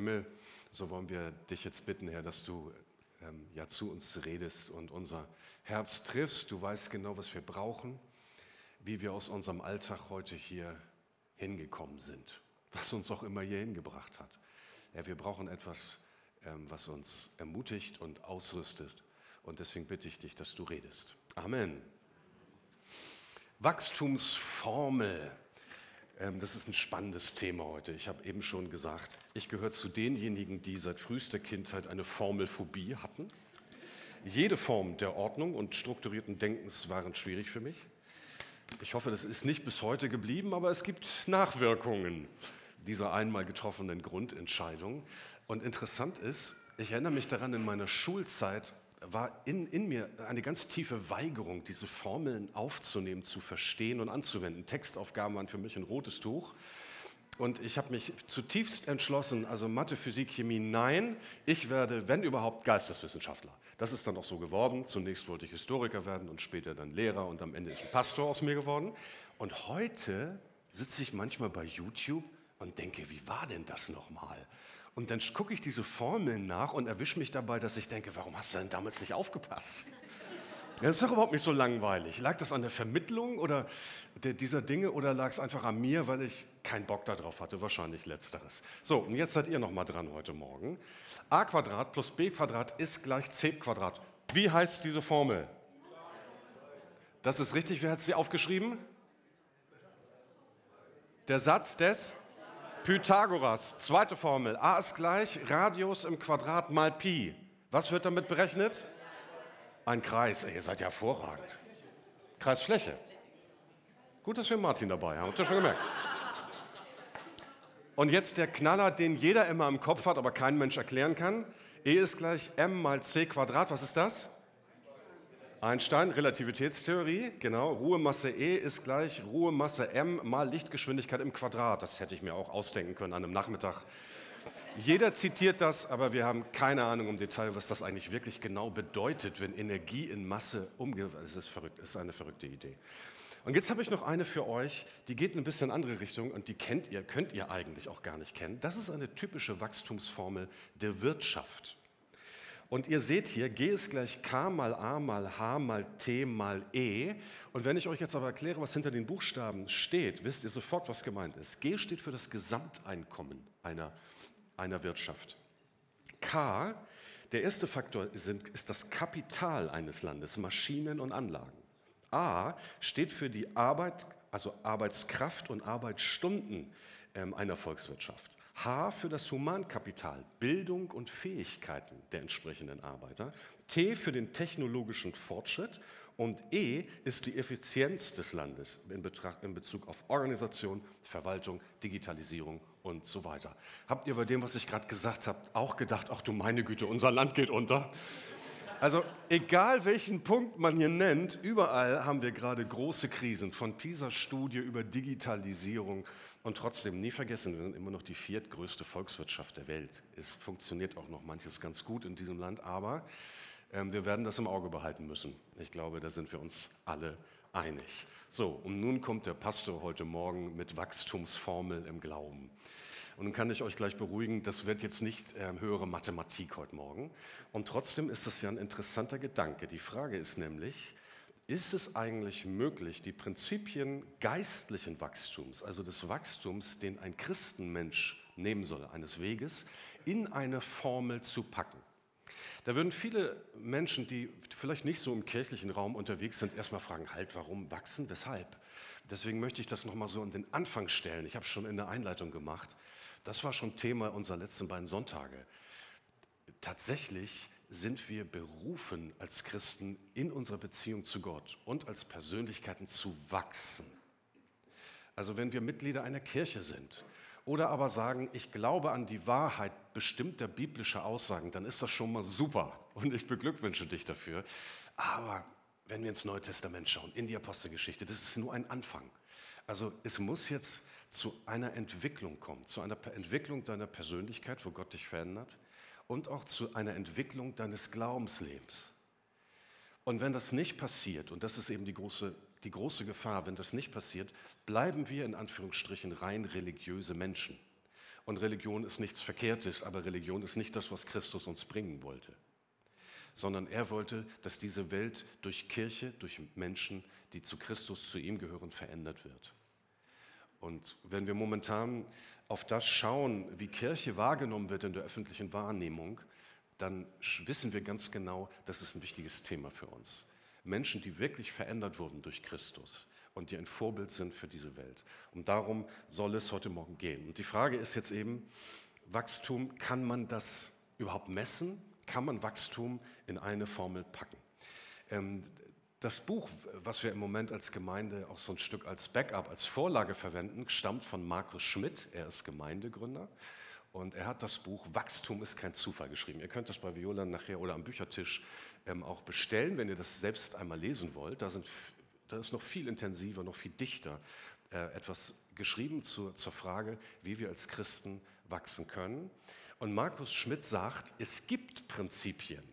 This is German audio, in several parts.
Himmel, so wollen wir dich jetzt bitten, Herr, dass du ähm, ja zu uns redest und unser Herz triffst. Du weißt genau, was wir brauchen, wie wir aus unserem Alltag heute hier hingekommen sind, was uns auch immer hier hingebracht hat. Ja, wir brauchen etwas, ähm, was uns ermutigt und ausrüstet. Und deswegen bitte ich dich, dass du redest. Amen. Wachstumsformel. Ähm, das ist ein spannendes Thema heute. Ich habe eben schon gesagt, ich gehöre zu denjenigen, die seit frühester Kindheit eine Formelphobie hatten. Jede Form der Ordnung und strukturierten Denkens waren schwierig für mich. Ich hoffe, das ist nicht bis heute geblieben, aber es gibt Nachwirkungen dieser einmal getroffenen Grundentscheidung. Und interessant ist, ich erinnere mich daran, in meiner Schulzeit war in, in mir eine ganz tiefe Weigerung, diese Formeln aufzunehmen, zu verstehen und anzuwenden. Textaufgaben waren für mich ein rotes Tuch. Und ich habe mich zutiefst entschlossen, also Mathe, Physik, Chemie, nein, ich werde, wenn überhaupt, Geisteswissenschaftler. Das ist dann auch so geworden. Zunächst wollte ich Historiker werden und später dann Lehrer und am Ende ist ein Pastor aus mir geworden. Und heute sitze ich manchmal bei YouTube und denke, wie war denn das nochmal? Und dann gucke ich diese Formeln nach und erwische mich dabei, dass ich denke, warum hast du denn damals nicht aufgepasst? Das ist doch überhaupt nicht so langweilig. Lag das an der Vermittlung oder dieser Dinge oder lag es einfach an mir, weil ich keinen Bock darauf hatte? Wahrscheinlich letzteres. So, und jetzt seid ihr noch mal dran heute Morgen. a Quadrat plus b Quadrat ist gleich c Quadrat. Wie heißt diese Formel? Das ist richtig. Wer hat sie aufgeschrieben? Der Satz des Pythagoras, zweite Formel. A ist gleich Radius im Quadrat mal Pi. Was wird damit berechnet? Ein Kreis. Ey, ihr seid ja hervorragend. Kreisfläche. Gut, dass wir Martin dabei haben. Habt ihr schon gemerkt? Und jetzt der Knaller, den jeder immer im Kopf hat, aber kein Mensch erklären kann. E ist gleich m mal c Quadrat. Was ist das? Einstein, Relativitätstheorie, genau. Ruhemasse E ist gleich Ruhemasse m mal Lichtgeschwindigkeit im Quadrat. Das hätte ich mir auch ausdenken können an einem Nachmittag. Jeder zitiert das, aber wir haben keine Ahnung im Detail, was das eigentlich wirklich genau bedeutet, wenn Energie in Masse umgewandelt ist. Es ist verrückt, es ist eine verrückte Idee. Und jetzt habe ich noch eine für euch, die geht in ein bisschen andere Richtung und die kennt ihr, könnt ihr eigentlich auch gar nicht kennen. Das ist eine typische Wachstumsformel der Wirtschaft. Und ihr seht hier, G ist gleich K mal A mal H mal T mal E. Und wenn ich euch jetzt aber erkläre, was hinter den Buchstaben steht, wisst ihr sofort, was gemeint ist. G steht für das Gesamteinkommen einer, einer Wirtschaft. K, der erste Faktor sind, ist das Kapital eines Landes, Maschinen und Anlagen. A steht für die Arbeit, also Arbeitskraft und Arbeitsstunden ähm, einer Volkswirtschaft. H für das Humankapital, Bildung und Fähigkeiten der entsprechenden Arbeiter. T für den technologischen Fortschritt. Und E ist die Effizienz des Landes in, Betracht, in Bezug auf Organisation, Verwaltung, Digitalisierung und so weiter. Habt ihr bei dem, was ich gerade gesagt habe, auch gedacht, ach du meine Güte, unser Land geht unter? Also egal welchen Punkt man hier nennt, überall haben wir gerade große Krisen, von PISA-Studie über Digitalisierung und trotzdem nie vergessen, wir sind immer noch die viertgrößte Volkswirtschaft der Welt. Es funktioniert auch noch manches ganz gut in diesem Land, aber ähm, wir werden das im Auge behalten müssen. Ich glaube, da sind wir uns alle einig. So, und nun kommt der Pastor heute Morgen mit Wachstumsformel im Glauben. Und nun kann ich euch gleich beruhigen, das wird jetzt nicht äh, höhere Mathematik heute Morgen. Und trotzdem ist das ja ein interessanter Gedanke. Die Frage ist nämlich, ist es eigentlich möglich, die Prinzipien geistlichen Wachstums, also des Wachstums, den ein Christenmensch nehmen soll, eines Weges, in eine Formel zu packen? Da würden viele Menschen, die vielleicht nicht so im kirchlichen Raum unterwegs sind, erstmal fragen, halt, warum wachsen, weshalb? Deswegen möchte ich das nochmal so an den Anfang stellen. Ich habe es schon in der Einleitung gemacht. Das war schon Thema unserer letzten beiden Sonntage. Tatsächlich sind wir berufen als Christen in unserer Beziehung zu Gott und als Persönlichkeiten zu wachsen. Also wenn wir Mitglieder einer Kirche sind oder aber sagen, ich glaube an die Wahrheit bestimmter biblischer Aussagen, dann ist das schon mal super und ich beglückwünsche dich dafür. Aber wenn wir ins Neue Testament schauen, in die Apostelgeschichte, das ist nur ein Anfang. Also es muss jetzt zu einer Entwicklung kommen, zu einer Entwicklung deiner Persönlichkeit, wo Gott dich verändert, und auch zu einer Entwicklung deines Glaubenslebens. Und wenn das nicht passiert, und das ist eben die große, die große Gefahr, wenn das nicht passiert, bleiben wir in Anführungsstrichen rein religiöse Menschen. Und Religion ist nichts Verkehrtes, aber Religion ist nicht das, was Christus uns bringen wollte. Sondern er wollte, dass diese Welt durch Kirche, durch Menschen, die zu Christus, zu ihm gehören, verändert wird. Und wenn wir momentan auf das schauen, wie Kirche wahrgenommen wird in der öffentlichen Wahrnehmung, dann wissen wir ganz genau, das ist ein wichtiges Thema für uns. Menschen, die wirklich verändert wurden durch Christus und die ein Vorbild sind für diese Welt. Und darum soll es heute Morgen gehen. Und die Frage ist jetzt eben, Wachstum, kann man das überhaupt messen? Kann man Wachstum in eine Formel packen? Ähm, das Buch, was wir im Moment als Gemeinde auch so ein Stück als Backup, als Vorlage verwenden, stammt von Markus Schmidt. Er ist Gemeindegründer und er hat das Buch Wachstum ist kein Zufall geschrieben. Ihr könnt das bei Viola nachher oder am Büchertisch ähm, auch bestellen, wenn ihr das selbst einmal lesen wollt. Da, sind, da ist noch viel intensiver, noch viel dichter äh, etwas geschrieben zu, zur Frage, wie wir als Christen wachsen können. Und Markus Schmidt sagt, es gibt Prinzipien,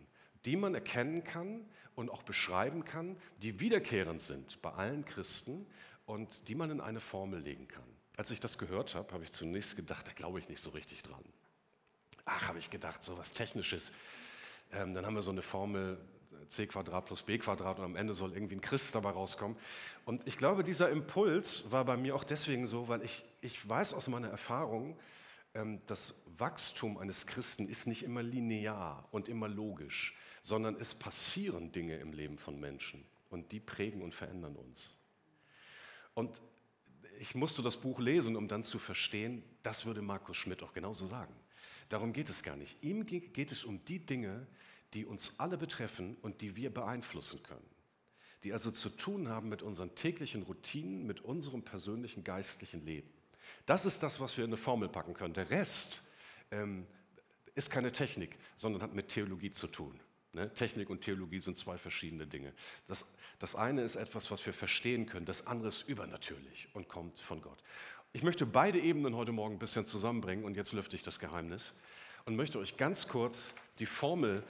die man erkennen kann und auch beschreiben kann, die wiederkehrend sind bei allen Christen und die man in eine Formel legen kann. Als ich das gehört habe, habe ich zunächst gedacht, da glaube ich nicht so richtig dran. Ach, habe ich gedacht, so was Technisches. Ähm, dann haben wir so eine Formel c Quadrat plus b Quadrat und am Ende soll irgendwie ein Christ dabei rauskommen. Und ich glaube, dieser Impuls war bei mir auch deswegen so, weil ich, ich weiß aus meiner Erfahrung, ähm, das Wachstum eines Christen ist nicht immer linear und immer logisch sondern es passieren Dinge im Leben von Menschen und die prägen und verändern uns. Und ich musste das Buch lesen, um dann zu verstehen, das würde Markus Schmidt auch genauso sagen. Darum geht es gar nicht. Ihm geht es um die Dinge, die uns alle betreffen und die wir beeinflussen können. Die also zu tun haben mit unseren täglichen Routinen, mit unserem persönlichen geistlichen Leben. Das ist das, was wir in eine Formel packen können. Der Rest ähm, ist keine Technik, sondern hat mit Theologie zu tun. Ne? Technik und Theologie sind zwei verschiedene Dinge. Das, das eine ist etwas, was wir verstehen können, das andere ist übernatürlich und kommt von Gott. Ich möchte beide Ebenen heute Morgen ein bisschen zusammenbringen und jetzt lüfte ich das Geheimnis und möchte euch ganz kurz die Formel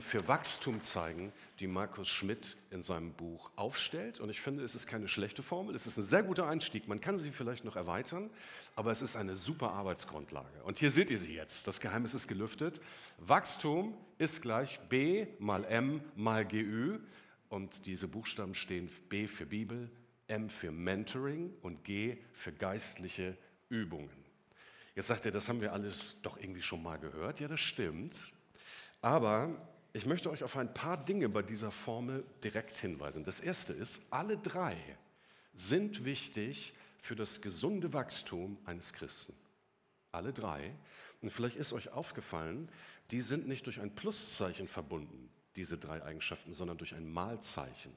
für Wachstum zeigen, die Markus Schmidt in seinem Buch aufstellt. Und ich finde, es ist keine schlechte Formel, es ist ein sehr guter Einstieg. Man kann sie vielleicht noch erweitern, aber es ist eine super Arbeitsgrundlage. Und hier seht ihr sie jetzt. Das Geheimnis ist gelüftet. Wachstum ist gleich B mal M mal GÜ. Und diese Buchstaben stehen B für Bibel, M für Mentoring und G für geistliche Übungen. Jetzt sagt ihr, das haben wir alles doch irgendwie schon mal gehört. Ja, das stimmt. Aber ich möchte euch auf ein paar Dinge bei dieser Formel direkt hinweisen. Das erste ist, alle drei sind wichtig für das gesunde Wachstum eines Christen. Alle drei. Und vielleicht ist euch aufgefallen, die sind nicht durch ein Pluszeichen verbunden, diese drei Eigenschaften, sondern durch ein Malzeichen.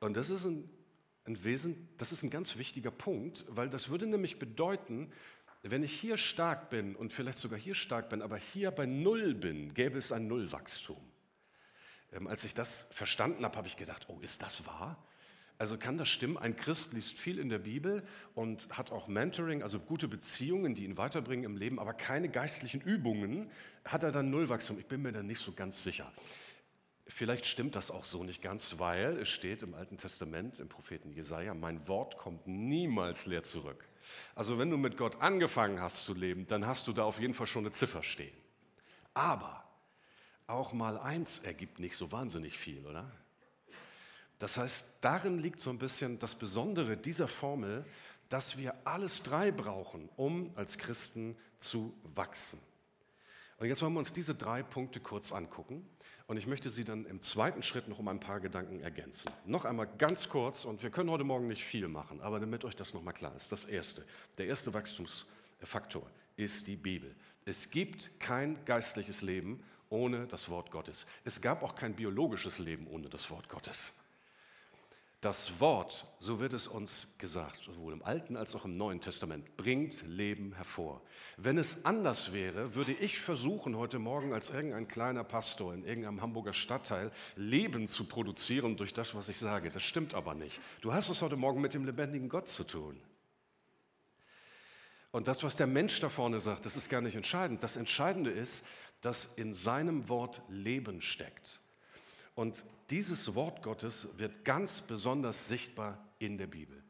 Und das ist ein, ein Wesen, das ist ein ganz wichtiger Punkt, weil das würde nämlich bedeuten, wenn ich hier stark bin und vielleicht sogar hier stark bin, aber hier bei Null bin, gäbe es ein Nullwachstum. Ähm, als ich das verstanden habe, habe ich gedacht, oh, ist das wahr? Also kann das stimmen? Ein Christ liest viel in der Bibel und hat auch Mentoring, also gute Beziehungen, die ihn weiterbringen im Leben, aber keine geistlichen Übungen. Hat er dann Nullwachstum? Ich bin mir da nicht so ganz sicher. Vielleicht stimmt das auch so nicht ganz, weil es steht im Alten Testament, im Propheten Jesaja, mein Wort kommt niemals leer zurück. Also wenn du mit Gott angefangen hast zu leben, dann hast du da auf jeden Fall schon eine Ziffer stehen. Aber auch mal eins ergibt nicht so wahnsinnig viel, oder? Das heißt, darin liegt so ein bisschen das Besondere dieser Formel, dass wir alles drei brauchen, um als Christen zu wachsen. Und jetzt wollen wir uns diese drei Punkte kurz angucken. Und ich möchte sie dann im zweiten Schritt noch um ein paar Gedanken ergänzen. Noch einmal ganz kurz, und wir können heute Morgen nicht viel machen, aber damit euch das nochmal klar ist. Das erste, der erste Wachstumsfaktor ist die Bibel. Es gibt kein geistliches Leben ohne das Wort Gottes. Es gab auch kein biologisches Leben ohne das Wort Gottes. Das Wort, so wird es uns gesagt, sowohl im Alten als auch im Neuen Testament, bringt Leben hervor. Wenn es anders wäre, würde ich versuchen, heute Morgen als irgendein kleiner Pastor in irgendeinem Hamburger Stadtteil Leben zu produzieren durch das, was ich sage. Das stimmt aber nicht. Du hast es heute Morgen mit dem lebendigen Gott zu tun. Und das, was der Mensch da vorne sagt, das ist gar nicht entscheidend. Das Entscheidende ist, dass in seinem Wort Leben steckt. Und dieses Wort Gottes wird ganz besonders sichtbar in der Bibel.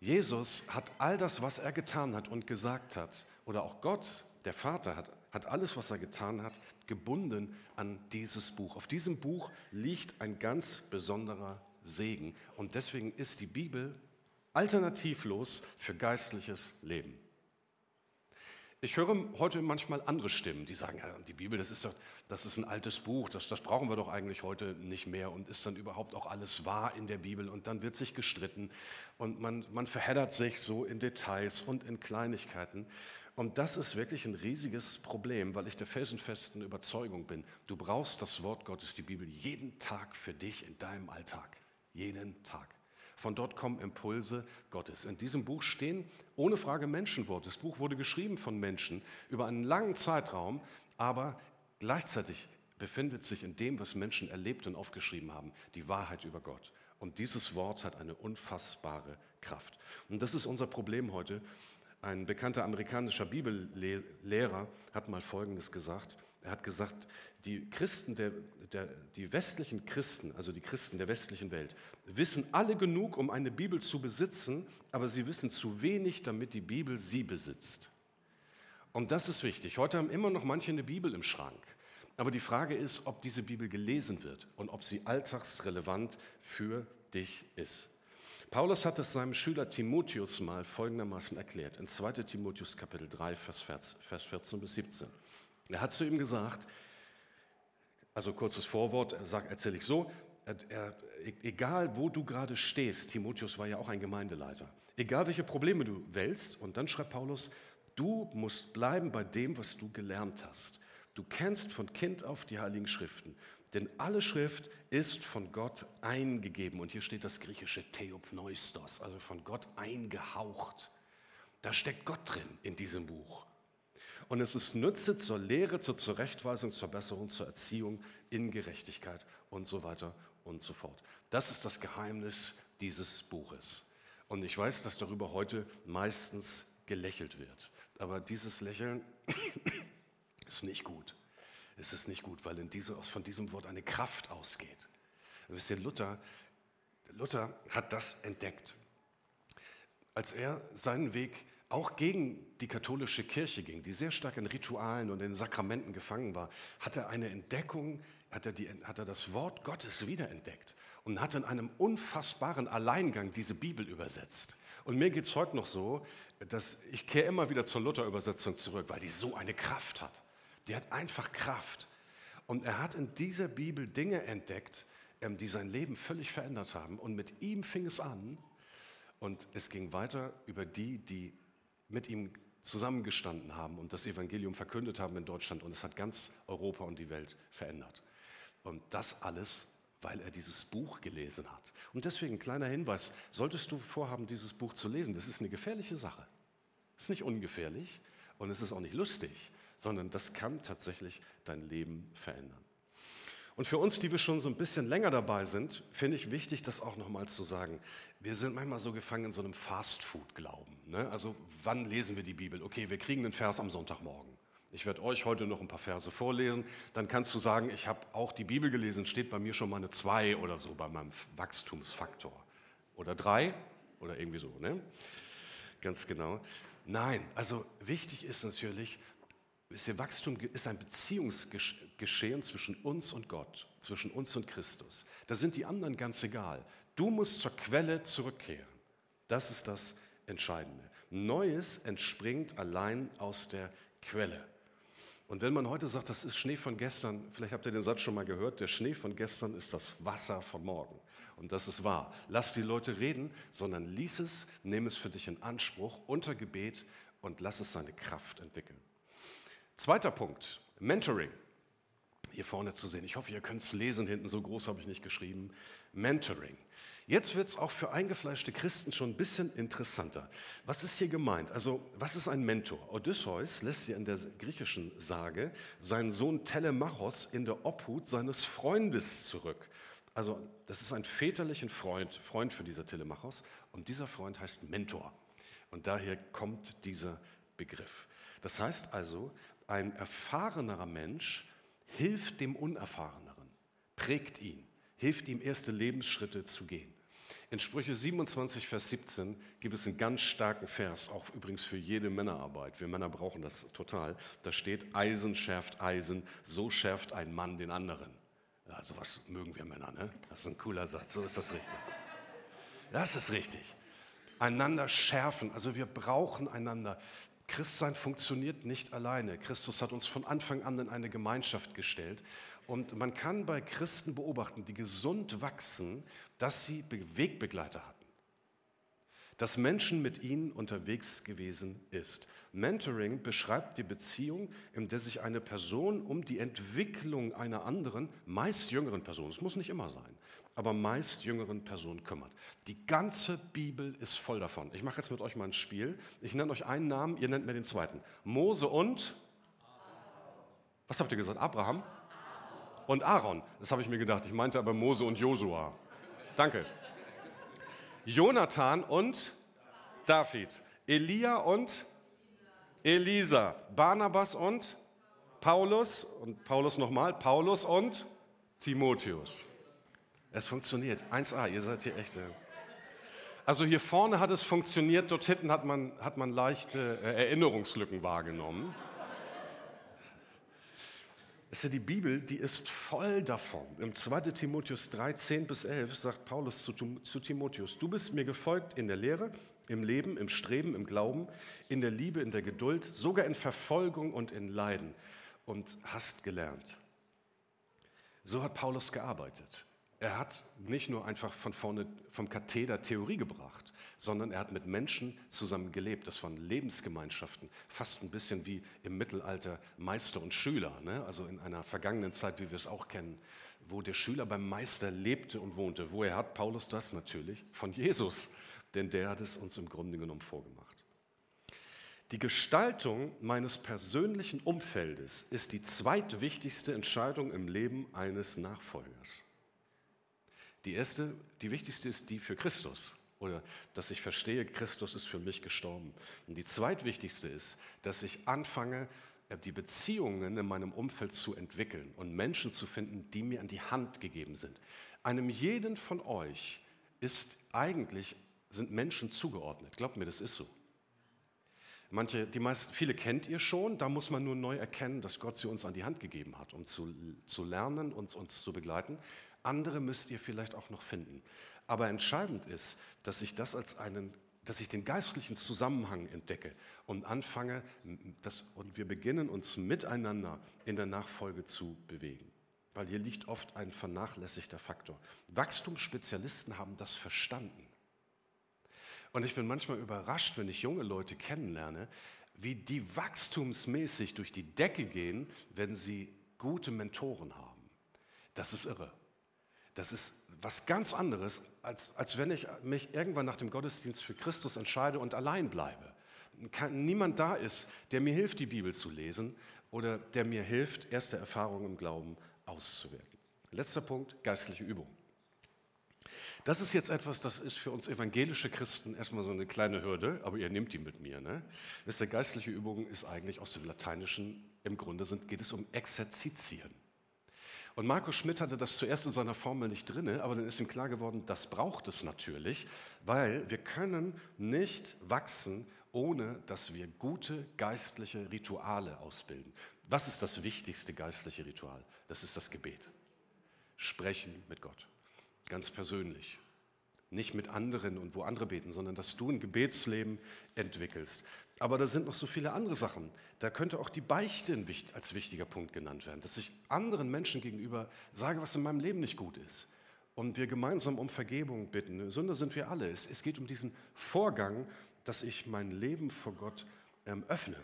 Jesus hat all das, was er getan hat und gesagt hat, oder auch Gott, der Vater, hat, hat alles, was er getan hat, gebunden an dieses Buch. Auf diesem Buch liegt ein ganz besonderer Segen. Und deswegen ist die Bibel alternativlos für geistliches Leben. Ich höre heute manchmal andere Stimmen, die sagen, ja, die Bibel, das ist doch, das ist ein altes Buch, das, das brauchen wir doch eigentlich heute nicht mehr und ist dann überhaupt auch alles wahr in der Bibel und dann wird sich gestritten und man, man verheddert sich so in Details und in Kleinigkeiten. Und das ist wirklich ein riesiges Problem, weil ich der felsenfesten Überzeugung bin, du brauchst das Wort Gottes, die Bibel, jeden Tag für dich in deinem Alltag. Jeden Tag. Von dort kommen Impulse Gottes. In diesem Buch stehen ohne Frage Menschenworte. Das Buch wurde geschrieben von Menschen über einen langen Zeitraum, aber gleichzeitig befindet sich in dem, was Menschen erlebt und aufgeschrieben haben, die Wahrheit über Gott. Und dieses Wort hat eine unfassbare Kraft. Und das ist unser Problem heute. Ein bekannter amerikanischer Bibellehrer hat mal Folgendes gesagt. Er hat gesagt, die Christen, der, der, die westlichen Christen, also die Christen der westlichen Welt, wissen alle genug, um eine Bibel zu besitzen, aber sie wissen zu wenig, damit die Bibel sie besitzt. Und das ist wichtig. Heute haben immer noch manche eine Bibel im Schrank. Aber die Frage ist, ob diese Bibel gelesen wird und ob sie alltagsrelevant für dich ist. Paulus hat es seinem Schüler Timotheus mal folgendermaßen erklärt, in 2 Timotheus Kapitel 3, Vers 14 bis 17. Er hat zu ihm gesagt, also kurzes Vorwort, erzähle ich so, er, egal wo du gerade stehst, Timotheus war ja auch ein Gemeindeleiter, egal welche Probleme du wälzt, und dann schreibt Paulus, du musst bleiben bei dem, was du gelernt hast. Du kennst von Kind auf die Heiligen Schriften, denn alle Schrift ist von Gott eingegeben. Und hier steht das griechische Theopneustos, also von Gott eingehaucht. Da steckt Gott drin in diesem Buch. Und es ist Nütze zur Lehre, zur Zurechtweisung, zur Besserung, zur Erziehung in Gerechtigkeit und so weiter und so fort. Das ist das Geheimnis dieses Buches. Und ich weiß, dass darüber heute meistens gelächelt wird. Aber dieses Lächeln ist nicht gut. Es ist nicht gut, weil in diese, von diesem Wort eine Kraft ausgeht. wisst ihr, Luther, Luther hat das entdeckt. Als er seinen Weg auch gegen die katholische Kirche ging, die sehr stark in Ritualen und in Sakramenten gefangen war, hat er eine Entdeckung, hat er, die, hat er das Wort Gottes wiederentdeckt und hat in einem unfassbaren Alleingang diese Bibel übersetzt. Und mir geht es heute noch so, dass ich kehre immer wieder zur Luther-Übersetzung zurück, weil die so eine Kraft hat. Die hat einfach Kraft. Und er hat in dieser Bibel Dinge entdeckt, ähm, die sein Leben völlig verändert haben. Und mit ihm fing es an und es ging weiter über die, die mit ihm zusammengestanden haben und das Evangelium verkündet haben in Deutschland. Und es hat ganz Europa und die Welt verändert. Und das alles, weil er dieses Buch gelesen hat. Und deswegen ein kleiner Hinweis, solltest du vorhaben, dieses Buch zu lesen, das ist eine gefährliche Sache. Es ist nicht ungefährlich und es ist auch nicht lustig, sondern das kann tatsächlich dein Leben verändern. Und für uns, die wir schon so ein bisschen länger dabei sind, finde ich wichtig, das auch nochmals zu sagen. Wir sind manchmal so gefangen in so einem Fast-Food-Glauben. Ne? Also wann lesen wir die Bibel? Okay, wir kriegen den Vers am Sonntagmorgen. Ich werde euch heute noch ein paar Verse vorlesen. Dann kannst du sagen, ich habe auch die Bibel gelesen, steht bei mir schon mal eine 2 oder so bei meinem Wachstumsfaktor. Oder 3 oder irgendwie so. Ne? Ganz genau. Nein, also wichtig ist natürlich, Wisst ihr, Wachstum ist ein Beziehungsgeschehen zwischen uns und Gott, zwischen uns und Christus. Da sind die anderen ganz egal. Du musst zur Quelle zurückkehren. Das ist das Entscheidende. Neues entspringt allein aus der Quelle. Und wenn man heute sagt, das ist Schnee von gestern, vielleicht habt ihr den Satz schon mal gehört, der Schnee von gestern ist das Wasser von morgen. Und das ist wahr. Lass die Leute reden, sondern lies es, nimm es für dich in Anspruch unter Gebet und lass es seine Kraft entwickeln. Zweiter Punkt, Mentoring. Hier vorne zu sehen. Ich hoffe, ihr könnt es lesen. Hinten so groß habe ich nicht geschrieben. Mentoring. Jetzt wird es auch für eingefleischte Christen schon ein bisschen interessanter. Was ist hier gemeint? Also, was ist ein Mentor? Odysseus lässt hier in der griechischen Sage seinen Sohn Telemachos in der Obhut seines Freundes zurück. Also, das ist ein väterlicher Freund, Freund für dieser Telemachos. Und dieser Freund heißt Mentor. Und daher kommt dieser Begriff. Das heißt also, ein erfahrenerer Mensch hilft dem Unerfahreneren, prägt ihn, hilft ihm erste Lebensschritte zu gehen. In Sprüche 27, Vers 17 gibt es einen ganz starken Vers, auch übrigens für jede Männerarbeit. Wir Männer brauchen das total. Da steht, Eisen schärft Eisen, so schärft ein Mann den anderen. Ja, sowas mögen wir Männer, ne? Das ist ein cooler Satz, so ist das richtig. Das ist richtig. Einander schärfen, also wir brauchen einander. Christsein funktioniert nicht alleine. Christus hat uns von Anfang an in eine Gemeinschaft gestellt. Und man kann bei Christen beobachten, die gesund wachsen, dass sie Wegbegleiter hatten. Dass Menschen mit ihnen unterwegs gewesen ist. Mentoring beschreibt die Beziehung, in der sich eine Person um die Entwicklung einer anderen, meist jüngeren Person, es muss nicht immer sein, aber meist jüngeren Person kümmert. Die ganze Bibel ist voll davon. Ich mache jetzt mit euch mal ein Spiel. Ich nenne euch einen Namen, ihr nennt mir den zweiten. Mose und? Was habt ihr gesagt? Abraham? Und Aaron. Das habe ich mir gedacht. Ich meinte aber Mose und Josua. Danke. Jonathan und David. Elia und Elisa. Barnabas und Paulus. Und Paulus nochmal. Paulus und Timotheus. Es funktioniert. 1a, ihr seid hier echte. Also hier vorne hat es funktioniert, dort hinten hat man, hat man leichte äh, Erinnerungslücken wahrgenommen. Es ist die Bibel, die ist voll davon. Im 2. Timotheus 3, 10 bis 11 sagt Paulus zu, zu Timotheus, du bist mir gefolgt in der Lehre, im Leben, im Streben, im Glauben, in der Liebe, in der Geduld, sogar in Verfolgung und in Leiden und hast gelernt. So hat Paulus gearbeitet. Er hat nicht nur einfach von vorne vom Katheder Theorie gebracht, sondern er hat mit Menschen zusammen gelebt. Das waren Lebensgemeinschaften, fast ein bisschen wie im Mittelalter Meister und Schüler, ne? also in einer vergangenen Zeit, wie wir es auch kennen, wo der Schüler beim Meister lebte und wohnte. Woher hat Paulus das natürlich? Von Jesus, denn der hat es uns im Grunde genommen vorgemacht. Die Gestaltung meines persönlichen Umfeldes ist die zweitwichtigste Entscheidung im Leben eines Nachfolgers. Die erste, die wichtigste ist die für Christus oder dass ich verstehe, Christus ist für mich gestorben. Und die zweitwichtigste ist, dass ich anfange, äh, die Beziehungen in meinem Umfeld zu entwickeln und Menschen zu finden, die mir an die Hand gegeben sind. Einem jeden von euch ist eigentlich, sind Menschen zugeordnet. Glaubt mir, das ist so. Manche, die meisten, viele kennt ihr schon, da muss man nur neu erkennen, dass Gott sie uns an die Hand gegeben hat, um zu, zu lernen, uns, uns zu begleiten. Andere müsst ihr vielleicht auch noch finden. Aber entscheidend ist, dass ich das als einen, dass ich den geistlichen Zusammenhang entdecke und anfange, das, und wir beginnen uns miteinander in der Nachfolge zu bewegen. Weil hier liegt oft ein vernachlässigter Faktor. Wachstumsspezialisten haben das verstanden. Und ich bin manchmal überrascht, wenn ich junge Leute kennenlerne, wie die wachstumsmäßig durch die Decke gehen, wenn sie gute Mentoren haben. Das ist irre. Das ist was ganz anderes, als, als wenn ich mich irgendwann nach dem Gottesdienst für Christus entscheide und allein bleibe. Kann, niemand da ist, der mir hilft, die Bibel zu lesen oder der mir hilft, erste Erfahrungen im Glauben auszuwirken. Letzter Punkt, geistliche Übung. Das ist jetzt etwas, das ist für uns evangelische Christen erstmal so eine kleine Hürde, aber ihr nehmt die mit mir. Ne? Wisst ihr, geistliche Übung ist eigentlich aus dem Lateinischen, im Grunde sind, geht es um Exerzitien. Und Markus Schmidt hatte das zuerst in seiner Formel nicht drin, aber dann ist ihm klar geworden, das braucht es natürlich, weil wir können nicht wachsen, ohne dass wir gute geistliche Rituale ausbilden. Was ist das wichtigste geistliche Ritual? Das ist das Gebet. Sprechen mit Gott, ganz persönlich. Nicht mit anderen und wo andere beten, sondern dass du ein Gebetsleben entwickelst. Aber da sind noch so viele andere Sachen. Da könnte auch die Beichte als wichtiger Punkt genannt werden, dass ich anderen Menschen gegenüber sage, was in meinem Leben nicht gut ist. Und wir gemeinsam um Vergebung bitten. Sünder sind wir alle. Es, geht um diesen Vorgang, dass ich mein Leben vor Gott ähm, öffne.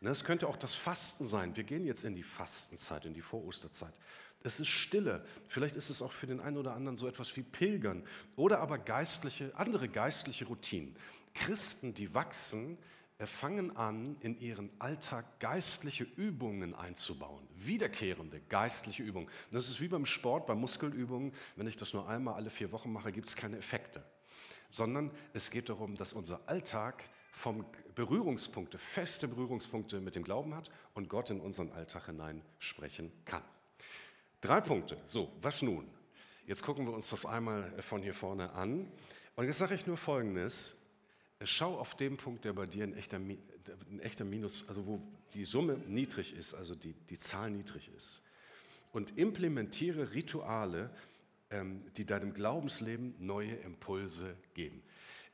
Es könnte auch das Fasten sein. Wir gehen jetzt in die Fastenzeit, in die Vorosterzeit. Es ist Stille. Vielleicht ist es auch für den einen oder anderen so etwas wie Pilgern oder aber geistliche, andere geistliche Routinen. Christen, die wachsen, fangen an, in ihren Alltag geistliche Übungen einzubauen. Wiederkehrende geistliche Übungen. Das ist wie beim Sport, bei Muskelübungen. Wenn ich das nur einmal alle vier Wochen mache, gibt es keine Effekte. Sondern es geht darum, dass unser Alltag vom Berührungspunkte, feste Berührungspunkte mit dem Glauben hat und Gott in unseren Alltag hinein sprechen kann. Drei Punkte. So, was nun? Jetzt gucken wir uns das einmal von hier vorne an. Und jetzt sage ich nur Folgendes. Schau auf den Punkt, der bei dir ein echter, ein echter Minus, also wo die Summe niedrig ist, also die, die Zahl niedrig ist. Und implementiere Rituale, ähm, die deinem Glaubensleben neue Impulse geben.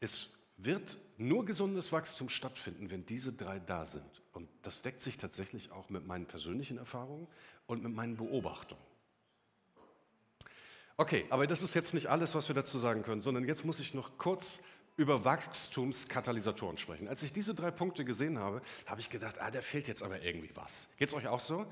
Es wird nur gesundes Wachstum stattfinden, wenn diese drei da sind. Und das deckt sich tatsächlich auch mit meinen persönlichen Erfahrungen und mit meinen Beobachtungen. Okay, aber das ist jetzt nicht alles, was wir dazu sagen können, sondern jetzt muss ich noch kurz über Wachstumskatalysatoren sprechen. Als ich diese drei Punkte gesehen habe, habe ich gedacht, ah, da fehlt jetzt aber irgendwie was. Geht es euch auch so?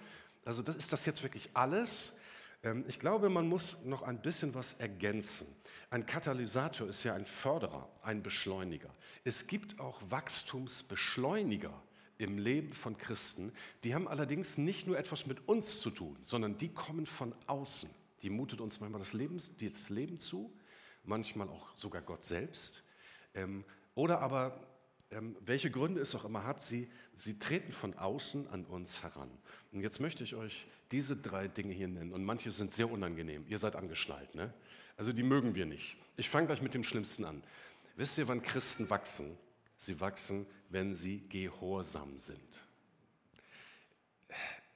Also das, ist das jetzt wirklich alles? Ähm, ich glaube, man muss noch ein bisschen was ergänzen. Ein Katalysator ist ja ein Förderer, ein Beschleuniger. Es gibt auch Wachstumsbeschleuniger im Leben von Christen. Die haben allerdings nicht nur etwas mit uns zu tun, sondern die kommen von außen. Die mutet uns manchmal das Leben, das Leben zu, manchmal auch sogar Gott selbst. Ähm, oder aber, ähm, welche Gründe es auch immer hat, sie, sie treten von außen an uns heran. Und jetzt möchte ich euch diese drei Dinge hier nennen. Und manche sind sehr unangenehm. Ihr seid angeschnallt, ne? Also die mögen wir nicht. Ich fange gleich mit dem Schlimmsten an. Wisst ihr, wann Christen wachsen? Sie wachsen, wenn sie gehorsam sind.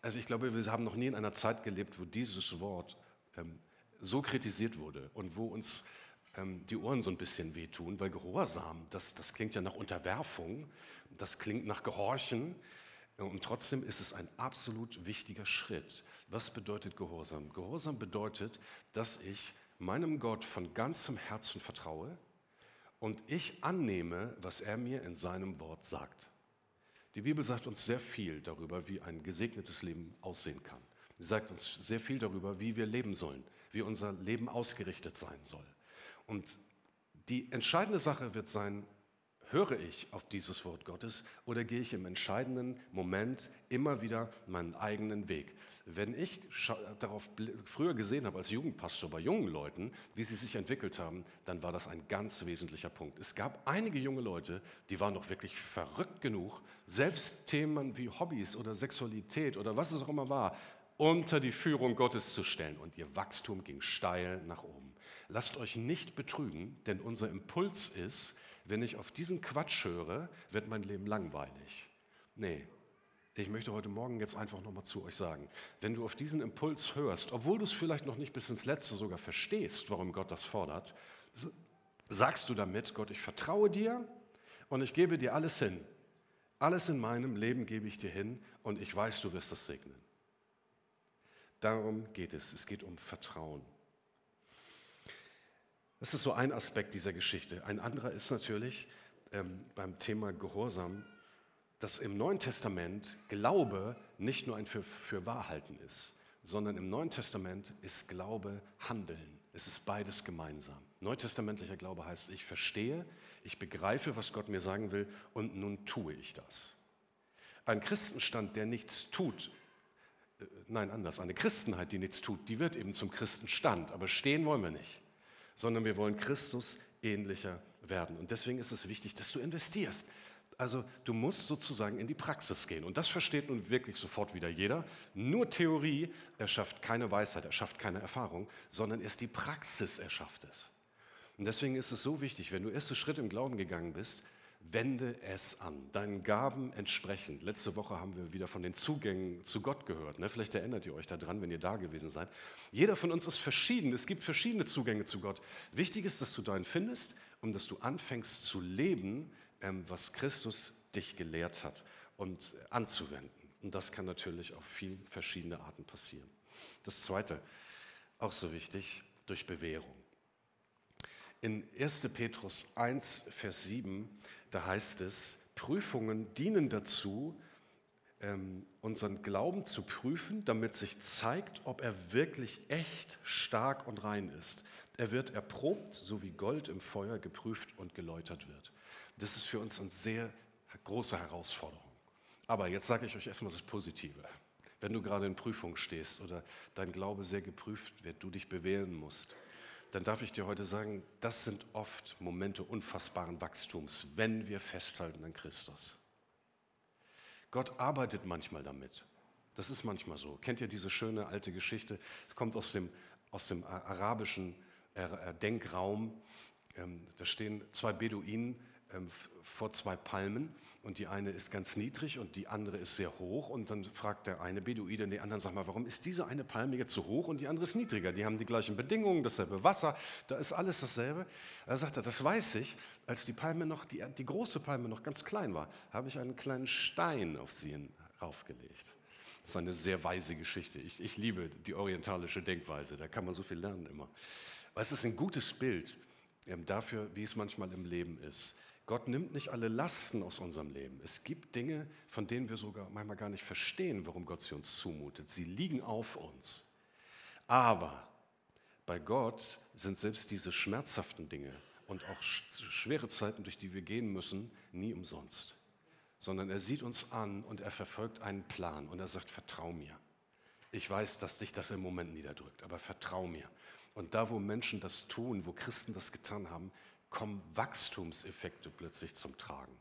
Also ich glaube, wir haben noch nie in einer Zeit gelebt, wo dieses Wort ähm, so kritisiert wurde und wo uns ähm, die Ohren so ein bisschen wehtun, weil Gehorsam, das, das klingt ja nach Unterwerfung, das klingt nach Gehorchen und trotzdem ist es ein absolut wichtiger Schritt. Was bedeutet Gehorsam? Gehorsam bedeutet, dass ich meinem Gott von ganzem Herzen vertraue und ich annehme, was er mir in seinem Wort sagt. Die Bibel sagt uns sehr viel darüber, wie ein gesegnetes Leben aussehen kann. Sie sagt uns sehr viel darüber, wie wir leben sollen, wie unser Leben ausgerichtet sein soll. Und die entscheidende Sache wird sein, höre ich auf dieses Wort Gottes oder gehe ich im entscheidenden Moment immer wieder meinen eigenen Weg? Wenn ich darauf früher gesehen habe als Jugendpastor bei jungen Leuten, wie sie sich entwickelt haben, dann war das ein ganz wesentlicher Punkt. Es gab einige junge Leute, die waren doch wirklich verrückt genug, selbst Themen wie Hobbys oder Sexualität oder was es auch immer war, unter die Führung Gottes zu stellen. Und ihr Wachstum ging steil nach oben. Lasst euch nicht betrügen, denn unser Impuls ist, wenn ich auf diesen Quatsch höre, wird mein Leben langweilig. Nee, ich möchte heute Morgen jetzt einfach nochmal zu euch sagen, wenn du auf diesen Impuls hörst, obwohl du es vielleicht noch nicht bis ins Letzte sogar verstehst, warum Gott das fordert, sagst du damit, Gott, ich vertraue dir und ich gebe dir alles hin. Alles in meinem Leben gebe ich dir hin und ich weiß, du wirst das segnen. Darum geht es. Es geht um Vertrauen. Das ist so ein Aspekt dieser Geschichte. Ein anderer ist natürlich ähm, beim Thema Gehorsam, dass im Neuen Testament Glaube nicht nur ein für, für Wahrhalten ist, sondern im Neuen Testament ist Glaube Handeln. Es ist beides gemeinsam. Neutestamentlicher Glaube heißt, ich verstehe, ich begreife, was Gott mir sagen will und nun tue ich das. Ein Christenstand, der nichts tut, äh, nein, anders, eine Christenheit, die nichts tut, die wird eben zum Christenstand, aber stehen wollen wir nicht sondern wir wollen Christus ähnlicher werden. Und deswegen ist es wichtig, dass du investierst. Also du musst sozusagen in die Praxis gehen. Und das versteht nun wirklich sofort wieder jeder. Nur Theorie erschafft keine Weisheit, erschafft keine Erfahrung, sondern erst die Praxis erschafft es. Und deswegen ist es so wichtig, wenn du erste Schritt im Glauben gegangen bist, Wende es an, deinen Gaben entsprechend. Letzte Woche haben wir wieder von den Zugängen zu Gott gehört. Ne? Vielleicht erinnert ihr euch daran, wenn ihr da gewesen seid. Jeder von uns ist verschieden. Es gibt verschiedene Zugänge zu Gott. Wichtig ist, dass du deinen findest und dass du anfängst zu leben, ähm, was Christus dich gelehrt hat und anzuwenden. Und das kann natürlich auf viele verschiedene Arten passieren. Das Zweite, auch so wichtig, durch Bewährung. In 1. Petrus 1, Vers 7, da heißt es, Prüfungen dienen dazu, ähm, unseren Glauben zu prüfen, damit sich zeigt, ob er wirklich echt, stark und rein ist. Er wird erprobt, so wie Gold im Feuer geprüft und geläutert wird. Das ist für uns eine sehr große Herausforderung. Aber jetzt sage ich euch erstmal das Positive. Wenn du gerade in Prüfung stehst oder dein Glaube sehr geprüft wird, du dich bewähren musst, dann darf ich dir heute sagen, das sind oft Momente unfassbaren Wachstums, wenn wir festhalten an Christus. Gott arbeitet manchmal damit. Das ist manchmal so. Kennt ihr diese schöne alte Geschichte? Es kommt aus dem aus dem arabischen äh, Denkraum. Ähm, da stehen zwei Beduinen ähm, vor zwei Palmen und die eine ist ganz niedrig und die andere ist sehr hoch. Und dann fragt der eine Beduine den anderen, sag mal, warum ist diese eine Palme jetzt so hoch und die andere ist niedriger? Die haben die gleichen Bedingungen, dasselbe Wasser, da ist alles dasselbe. Er sagt, das weiß ich, als die Palme noch, die, die große Palme noch ganz klein war, habe ich einen kleinen Stein auf sie raufgelegt. Das ist eine sehr weise Geschichte. Ich, ich liebe die orientalische Denkweise, da kann man so viel lernen immer. Aber es ist ein gutes Bild ähm, dafür, wie es manchmal im Leben ist. Gott nimmt nicht alle Lasten aus unserem Leben. Es gibt Dinge, von denen wir sogar manchmal gar nicht verstehen, warum Gott sie uns zumutet. Sie liegen auf uns. Aber bei Gott sind selbst diese schmerzhaften Dinge und auch schwere Zeiten, durch die wir gehen müssen, nie umsonst. Sondern er sieht uns an und er verfolgt einen Plan und er sagt, vertrau mir. Ich weiß, dass dich das im Moment niederdrückt, aber vertrau mir. Und da, wo Menschen das tun, wo Christen das getan haben, kommen Wachstumseffekte plötzlich zum Tragen.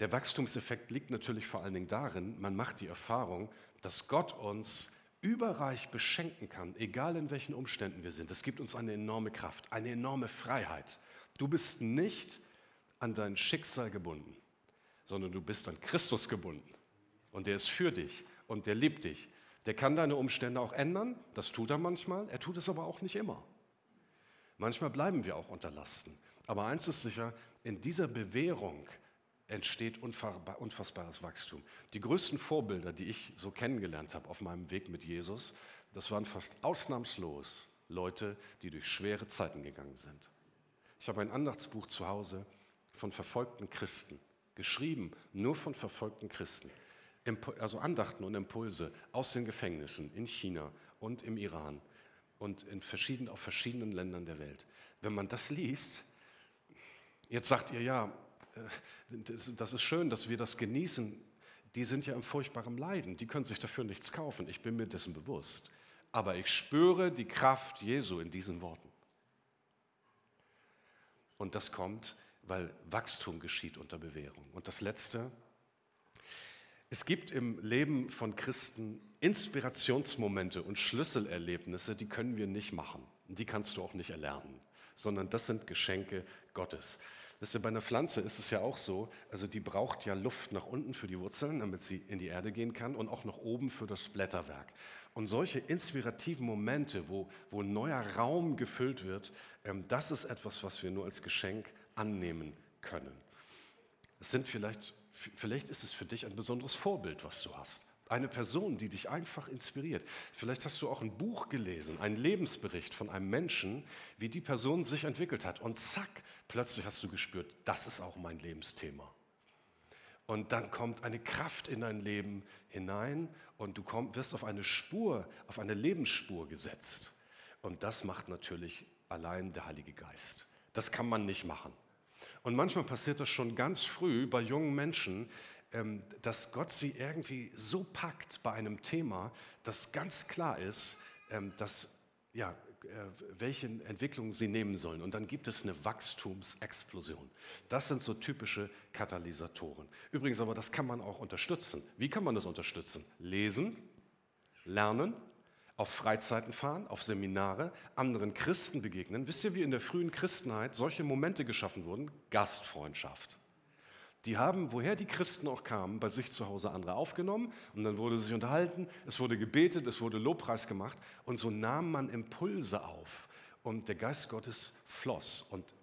Der Wachstumseffekt liegt natürlich vor allen Dingen darin, man macht die Erfahrung, dass Gott uns überreich beschenken kann, egal in welchen Umständen wir sind. Es gibt uns eine enorme Kraft, eine enorme Freiheit. Du bist nicht an dein Schicksal gebunden, sondern du bist an Christus gebunden. Und der ist für dich und der liebt dich. Der kann deine Umstände auch ändern, das tut er manchmal, er tut es aber auch nicht immer. Manchmal bleiben wir auch unter Lasten. Aber eins ist sicher, in dieser Bewährung entsteht unfassbares Wachstum. Die größten Vorbilder, die ich so kennengelernt habe auf meinem Weg mit Jesus, das waren fast ausnahmslos Leute, die durch schwere Zeiten gegangen sind. Ich habe ein Andachtsbuch zu Hause von verfolgten Christen, geschrieben nur von verfolgten Christen. Also Andachten und Impulse aus den Gefängnissen in China und im Iran und in verschieden, auf verschiedenen Ländern der Welt. Wenn man das liest, jetzt sagt ihr ja, äh, das ist schön, dass wir das genießen. Die sind ja im furchtbaren Leiden, die können sich dafür nichts kaufen. Ich bin mir dessen bewusst. Aber ich spüre die Kraft Jesu in diesen Worten. Und das kommt, weil Wachstum geschieht unter Bewährung. Und das Letzte, es gibt im Leben von Christen Inspirationsmomente und Schlüsselerlebnisse, die können wir nicht machen. Die kannst du auch nicht erlernen, sondern das sind Geschenke Gottes. Wisst ihr, bei einer Pflanze ist es ja auch so, also die braucht ja Luft nach unten für die Wurzeln, damit sie in die Erde gehen kann und auch nach oben für das Blätterwerk. Und solche inspirativen Momente, wo, wo neuer Raum gefüllt wird, ähm, das ist etwas, was wir nur als Geschenk annehmen können. Es sind vielleicht Vielleicht ist es für dich ein besonderes Vorbild, was du hast. Eine Person, die dich einfach inspiriert. Vielleicht hast du auch ein Buch gelesen, einen Lebensbericht von einem Menschen, wie die Person sich entwickelt hat. Und zack, plötzlich hast du gespürt, das ist auch mein Lebensthema. Und dann kommt eine Kraft in dein Leben hinein und du komm, wirst auf eine Spur, auf eine Lebensspur gesetzt. Und das macht natürlich allein der Heilige Geist. Das kann man nicht machen. Und manchmal passiert das schon ganz früh bei jungen Menschen, ähm, dass Gott sie irgendwie so packt bei einem Thema, dass ganz klar ist, ähm, dass, ja, äh, welche Entwicklungen sie nehmen sollen. Und dann gibt es eine Wachstumsexplosion. Das sind so typische Katalysatoren. Übrigens aber, das kann man auch unterstützen. Wie kann man das unterstützen? Lesen, lernen, auf Freizeiten fahren, auf Seminare, anderen Christen begegnen. Wisst ihr, wie in der frühen Christenheit solche Momente geschaffen wurden? Gastfreundschaft. Die haben, woher die Christen auch kamen, bei sich zu Hause andere aufgenommen und dann wurde sich unterhalten, es wurde gebetet, es wurde Lobpreis gemacht und so nahm man Impulse auf und der Geist Gottes floss und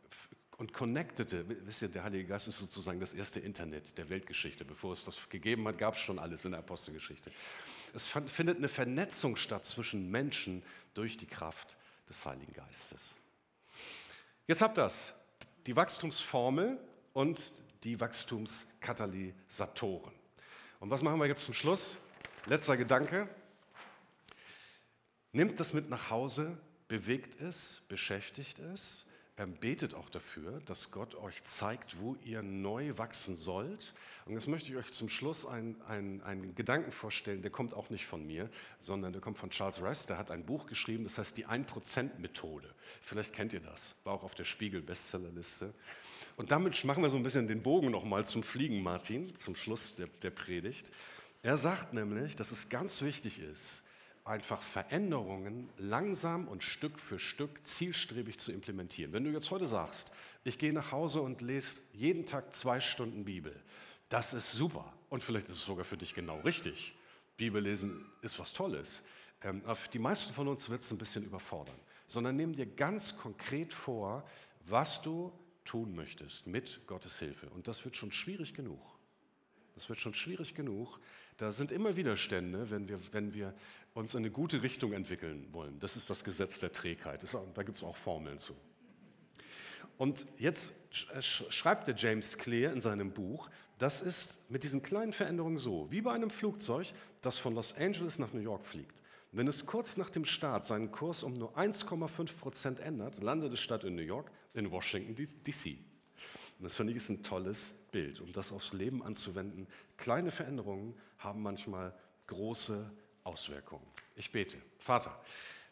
und connectete. Wisst ihr, der Heilige Geist ist sozusagen das erste Internet der Weltgeschichte. Bevor es das gegeben hat, gab es schon alles in der Apostelgeschichte. Es findet eine Vernetzung statt zwischen Menschen durch die Kraft des Heiligen Geistes. Jetzt habt ihr das, die Wachstumsformel und die Wachstumskatalysatoren. Und was machen wir jetzt zum Schluss? Letzter Gedanke. Nimmt das mit nach Hause, bewegt es, beschäftigt es betet auch dafür, dass Gott euch zeigt, wo ihr neu wachsen sollt. Und jetzt möchte ich euch zum Schluss einen, einen, einen Gedanken vorstellen, der kommt auch nicht von mir, sondern der kommt von Charles Rest. Der hat ein Buch geschrieben, das heißt die 1%-Methode. Vielleicht kennt ihr das, war auch auf der Spiegel-Bestsellerliste. Und damit machen wir so ein bisschen den Bogen nochmal zum Fliegen, Martin, zum Schluss der, der Predigt. Er sagt nämlich, dass es ganz wichtig ist, einfach Veränderungen langsam und Stück für Stück zielstrebig zu implementieren. Wenn du jetzt heute sagst, ich gehe nach Hause und lese jeden Tag zwei Stunden Bibel, das ist super und vielleicht ist es sogar für dich genau richtig. Bibellesen ist was Tolles. Ähm, die meisten von uns wird es ein bisschen überfordern, sondern nimm dir ganz konkret vor, was du tun möchtest mit Gottes Hilfe. Und das wird schon schwierig genug. Das wird schon schwierig genug. Da sind immer Widerstände, wenn wir, wenn wir uns in eine gute Richtung entwickeln wollen. Das ist das Gesetz der Trägheit. da gibt es auch Formeln zu. Und jetzt schreibt der James Clear in seinem Buch, das ist mit diesen kleinen Veränderungen so, wie bei einem Flugzeug, das von Los Angeles nach New York fliegt. Wenn es kurz nach dem Start seinen Kurs um nur 1,5 Prozent ändert, landet es statt in New York in Washington DC. Und das finde ich ist ein tolles Bild, um das aufs Leben anzuwenden. Kleine Veränderungen haben manchmal große Auswirkungen. Ich bete. Vater,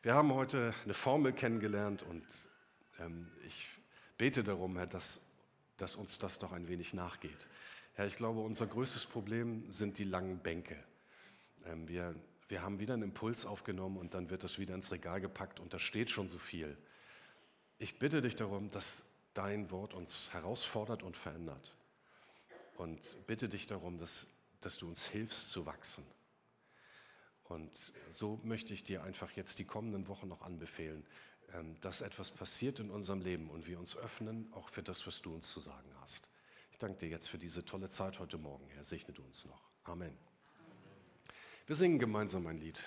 wir haben heute eine Formel kennengelernt und ähm, ich bete darum, Herr, dass, dass uns das doch ein wenig nachgeht. Herr, ich glaube, unser größtes Problem sind die langen Bänke. Ähm, wir, wir haben wieder einen Impuls aufgenommen und dann wird das wieder ins Regal gepackt und da steht schon so viel. Ich bitte dich darum, dass dein Wort uns herausfordert und verändert. Und bitte dich darum, dass, dass du uns hilfst zu wachsen. Und so möchte ich dir einfach jetzt die kommenden Wochen noch anbefehlen, ähm, dass etwas passiert in unserem Leben und wir uns öffnen, auch für das, was du uns zu sagen hast. Ich danke dir jetzt für diese tolle Zeit heute Morgen. Herr, segne du uns noch. Amen. Wir singen gemeinsam ein Lied.